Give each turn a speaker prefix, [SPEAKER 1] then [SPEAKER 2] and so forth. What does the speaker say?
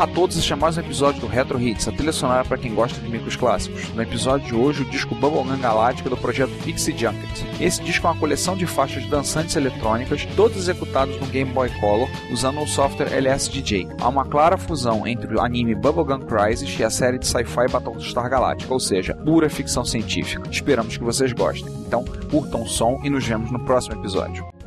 [SPEAKER 1] Olá a todos, este é mais um episódio do Retro Hits, a trilha sonora para quem gosta de micros clássicos. No episódio de hoje, o disco Bubblegum Galáctica do projeto Pixie Junket. Esse disco é uma coleção de faixas dançantes eletrônicas, todas executadas no Game Boy Color, usando o software LSDJ. Há uma clara fusão entre o anime Bubblegum Crisis e a série de sci-fi Battlestar Galactica, ou seja, pura ficção científica. Esperamos que vocês gostem. Então, curtam o som e nos vemos no próximo episódio.